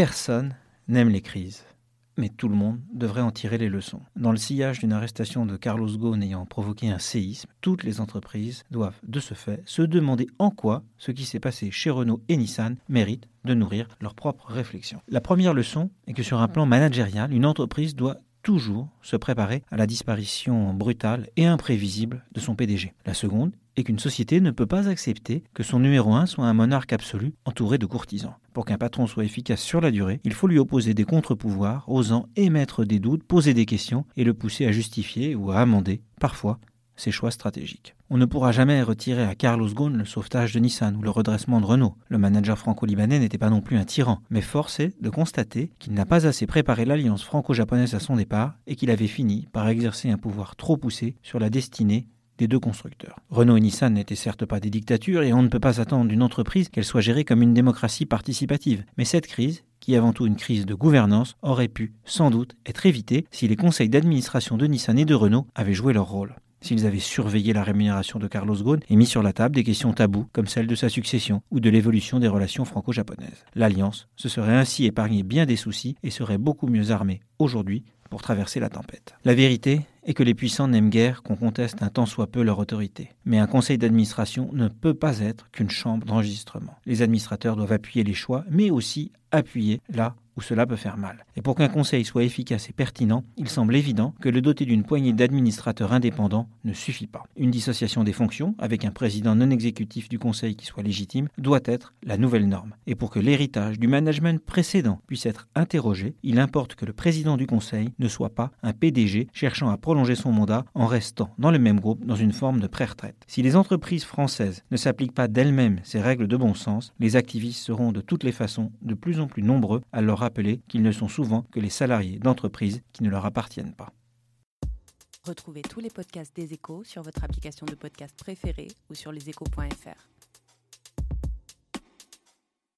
Personne n'aime les crises mais tout le monde devrait en tirer les leçons. Dans le sillage d'une arrestation de Carlos Ghosn ayant provoqué un séisme, toutes les entreprises doivent de ce fait se demander en quoi ce qui s'est passé chez Renault et Nissan mérite de nourrir leur propre réflexion. La première leçon est que sur un plan managérial, une entreprise doit toujours se préparer à la disparition brutale et imprévisible de son PDG. La seconde est qu'une société ne peut pas accepter que son numéro un soit un monarque absolu entouré de courtisans. Pour qu'un patron soit efficace sur la durée, il faut lui opposer des contre-pouvoirs, osant émettre des doutes, poser des questions et le pousser à justifier ou à amender, parfois, ses choix stratégiques. On ne pourra jamais retirer à Carlos Ghosn le sauvetage de Nissan ou le redressement de Renault. Le manager franco-libanais n'était pas non plus un tyran, mais force est de constater qu'il n'a pas assez préparé l'alliance franco-japonaise à son départ et qu'il avait fini par exercer un pouvoir trop poussé sur la destinée des deux constructeurs. Renault et Nissan n'étaient certes pas des dictatures et on ne peut pas attendre d'une entreprise qu'elle soit gérée comme une démocratie participative. Mais cette crise, qui est avant tout une crise de gouvernance, aurait pu, sans doute, être évitée si les conseils d'administration de Nissan et de Renault avaient joué leur rôle s'ils avaient surveillé la rémunération de Carlos Ghosn et mis sur la table des questions taboues comme celle de sa succession ou de l'évolution des relations franco-japonaises. L'Alliance se serait ainsi épargné bien des soucis et serait beaucoup mieux armée aujourd'hui pour traverser la tempête. La vérité est que les puissants n'aiment guère qu'on conteste un tant soit peu leur autorité. Mais un conseil d'administration ne peut pas être qu'une chambre d'enregistrement. Les administrateurs doivent appuyer les choix, mais aussi appuyer là cela peut faire mal. Et pour qu'un conseil soit efficace et pertinent, il semble évident que le doter d'une poignée d'administrateurs indépendants ne suffit pas. Une dissociation des fonctions, avec un président non exécutif du conseil qui soit légitime, doit être la nouvelle norme. Et pour que l'héritage du management précédent puisse être interrogé, il importe que le président du conseil ne soit pas un PDG cherchant à prolonger son mandat en restant dans le même groupe dans une forme de pré-retraite. Si les entreprises françaises ne s'appliquent pas d'elles-mêmes ces règles de bon sens, les activistes seront de toutes les façons de plus en plus nombreux à leur rappeler qu'ils ne sont souvent que les salariés d'entreprises qui ne leur appartiennent pas. Retrouvez tous les podcasts des échos sur votre application de podcast préférée ou sur leséchos.fr.